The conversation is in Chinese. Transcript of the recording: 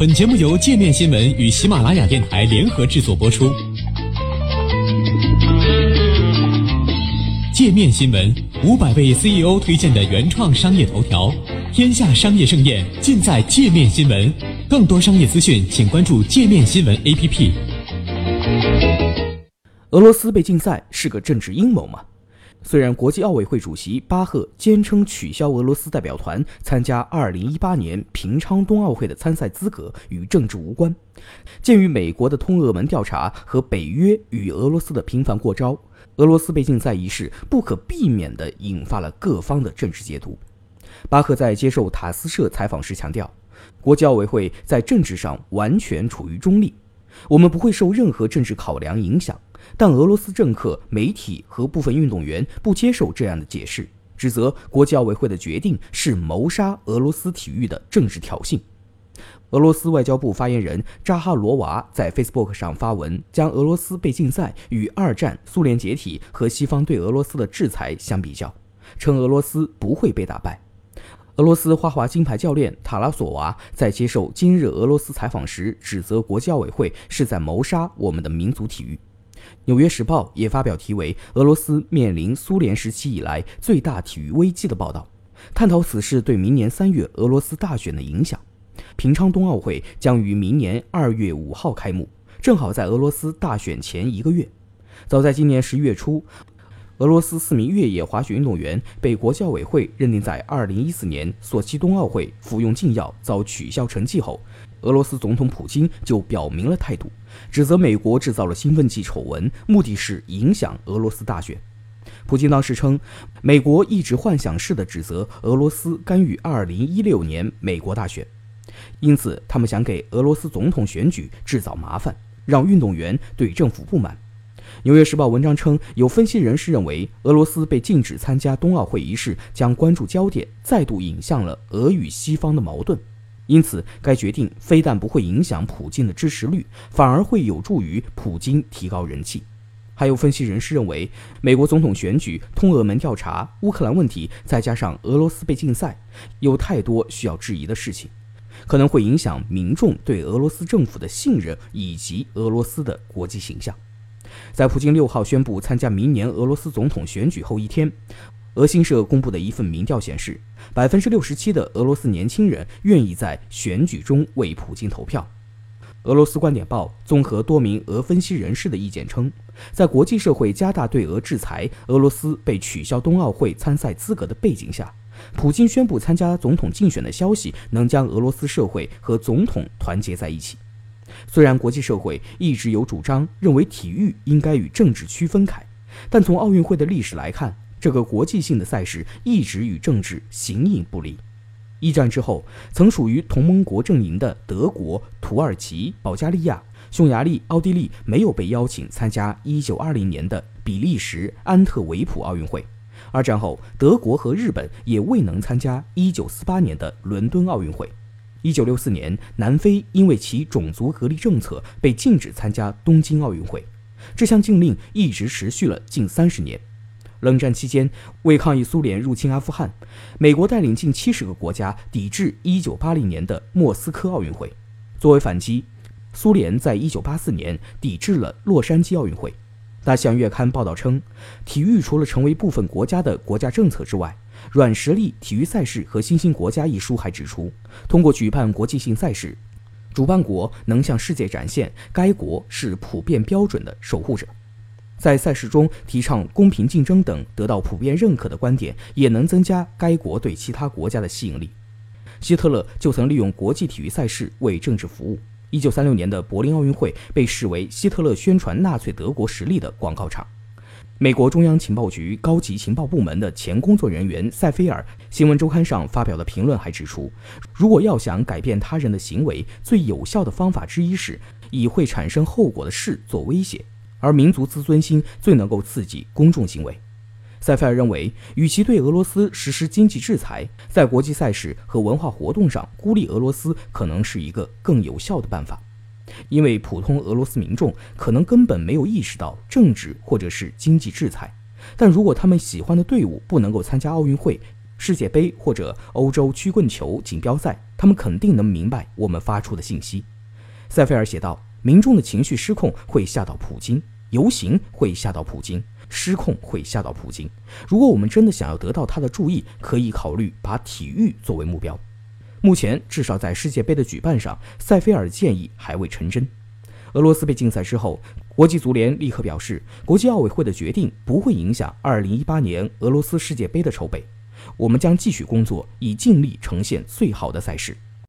本节目由界面新闻与喜马拉雅电台联合制作播出。界面新闻五百位 CEO 推荐的原创商业头条，天下商业盛宴尽在界面新闻。更多商业资讯，请关注界面新闻 APP。俄罗斯被禁赛是个政治阴谋吗？虽然国际奥委会主席巴赫坚称取消俄罗斯代表团参加2018年平昌冬奥会的参赛资格与政治无关，鉴于美国的通俄门调查和北约与俄罗斯的频繁过招，俄罗斯被禁赛一事不可避免地引发了各方的政治解读。巴赫在接受塔斯社采访时强调，国际奥委会在政治上完全处于中立，我们不会受任何政治考量影响。但俄罗斯政客、媒体和部分运动员不接受这样的解释，指责国际奥委会的决定是谋杀俄罗斯体育的政治挑衅。俄罗斯外交部发言人扎哈罗娃在 Facebook 上发文，将俄罗斯被禁赛与二战、苏联解体和西方对俄罗斯的制裁相比较，称俄罗斯不会被打败。俄罗斯花滑金牌教练塔拉索娃在接受今日俄罗斯采访时，指责国际奥委会是在谋杀我们的民族体育。《纽约时报》也发表题为“俄罗斯面临苏联时期以来最大体育危机”的报道，探讨此事对明年三月俄罗斯大选的影响。平昌冬奥会将于明年二月五号开幕，正好在俄罗斯大选前一个月。早在今年十一月初，俄罗斯四名越野滑雪运动员被国际奥委会认定在二零一四年索契冬奥会服用禁药遭取消成绩后。俄罗斯总统普京就表明了态度，指责美国制造了兴奋剂丑闻，目的是影响俄罗斯大选。普京当时称，美国一直幻想式的指责俄罗斯干预2016年美国大选，因此他们想给俄罗斯总统选举制造麻烦，让运动员对政府不满。纽约时报文章称，有分析人士认为，俄罗斯被禁止参加冬奥会仪式，将关注焦点再度引向了俄与西方的矛盾。因此，该决定非但不会影响普京的支持率，反而会有助于普京提高人气。还有分析人士认为，美国总统选举、通俄门调查、乌克兰问题，再加上俄罗斯被禁赛，有太多需要质疑的事情，可能会影响民众对俄罗斯政府的信任以及俄罗斯的国际形象。在普京六号宣布参加明年俄罗斯总统选举后一天。俄新社公布的一份民调显示，百分之六十七的俄罗斯年轻人愿意在选举中为普京投票。俄罗斯观点报综合多名俄分析人士的意见称，在国际社会加大对俄制裁、俄罗斯被取消冬奥会参赛资格的背景下，普京宣布参加总统竞选的消息能将俄罗斯社会和总统团结在一起。虽然国际社会一直有主张认为体育应该与政治区分开，但从奥运会的历史来看，这个国际性的赛事一直与政治形影不离。一战之后，曾属于同盟国阵营的德国、土耳其、保加利亚、匈牙利、奥地利没有被邀请参加1920年的比利时安特卫普奥运会。二战后，德国和日本也未能参加1948年的伦敦奥运会。1964年，南非因为其种族隔离政策被禁止参加东京奥运会。这项禁令一直持续了近三十年。冷战期间，为抗议苏联入侵阿富汗，美国带领近七十个国家抵制1980年的莫斯科奥运会。作为反击，苏联在一九八四年抵制了洛杉矶奥运会。大西洋月刊报道称，体育除了成为部分国家的国家政策之外，《软实力体育赛事和新兴国家》一书还指出，通过举办国际性赛事，主办国能向世界展现该国是普遍标准的守护者。在赛事中提倡公平竞争等得到普遍认可的观点，也能增加该国对其他国家的吸引力。希特勒就曾利用国际体育赛事为政治服务。一九三六年的柏林奥运会被视为希特勒宣传纳粹德国实力的广告场。美国中央情报局高级情报部门的前工作人员塞菲尔新闻周刊上发表的评论还指出，如果要想改变他人的行为，最有效的方法之一是以会产生后果的事做威胁。而民族自尊心最能够刺激公众行为。塞菲尔认为，与其对俄罗斯实施经济制裁，在国际赛事和文化活动上孤立俄罗斯，可能是一个更有效的办法。因为普通俄罗斯民众可能根本没有意识到政治或者是经济制裁，但如果他们喜欢的队伍不能够参加奥运会、世界杯或者欧洲曲棍球锦标赛，他们肯定能明白我们发出的信息。塞菲尔写道：“民众的情绪失控会吓到普京，游行会吓到普京，失控会吓到普京。如果我们真的想要得到他的注意，可以考虑把体育作为目标。”目前，至少在世界杯的举办上，塞菲尔的建议还未成真。俄罗斯被禁赛之后，国际足联立刻表示，国际奥委会的决定不会影响2018年俄罗斯世界杯的筹备。我们将继续工作，以尽力呈现最好的赛事。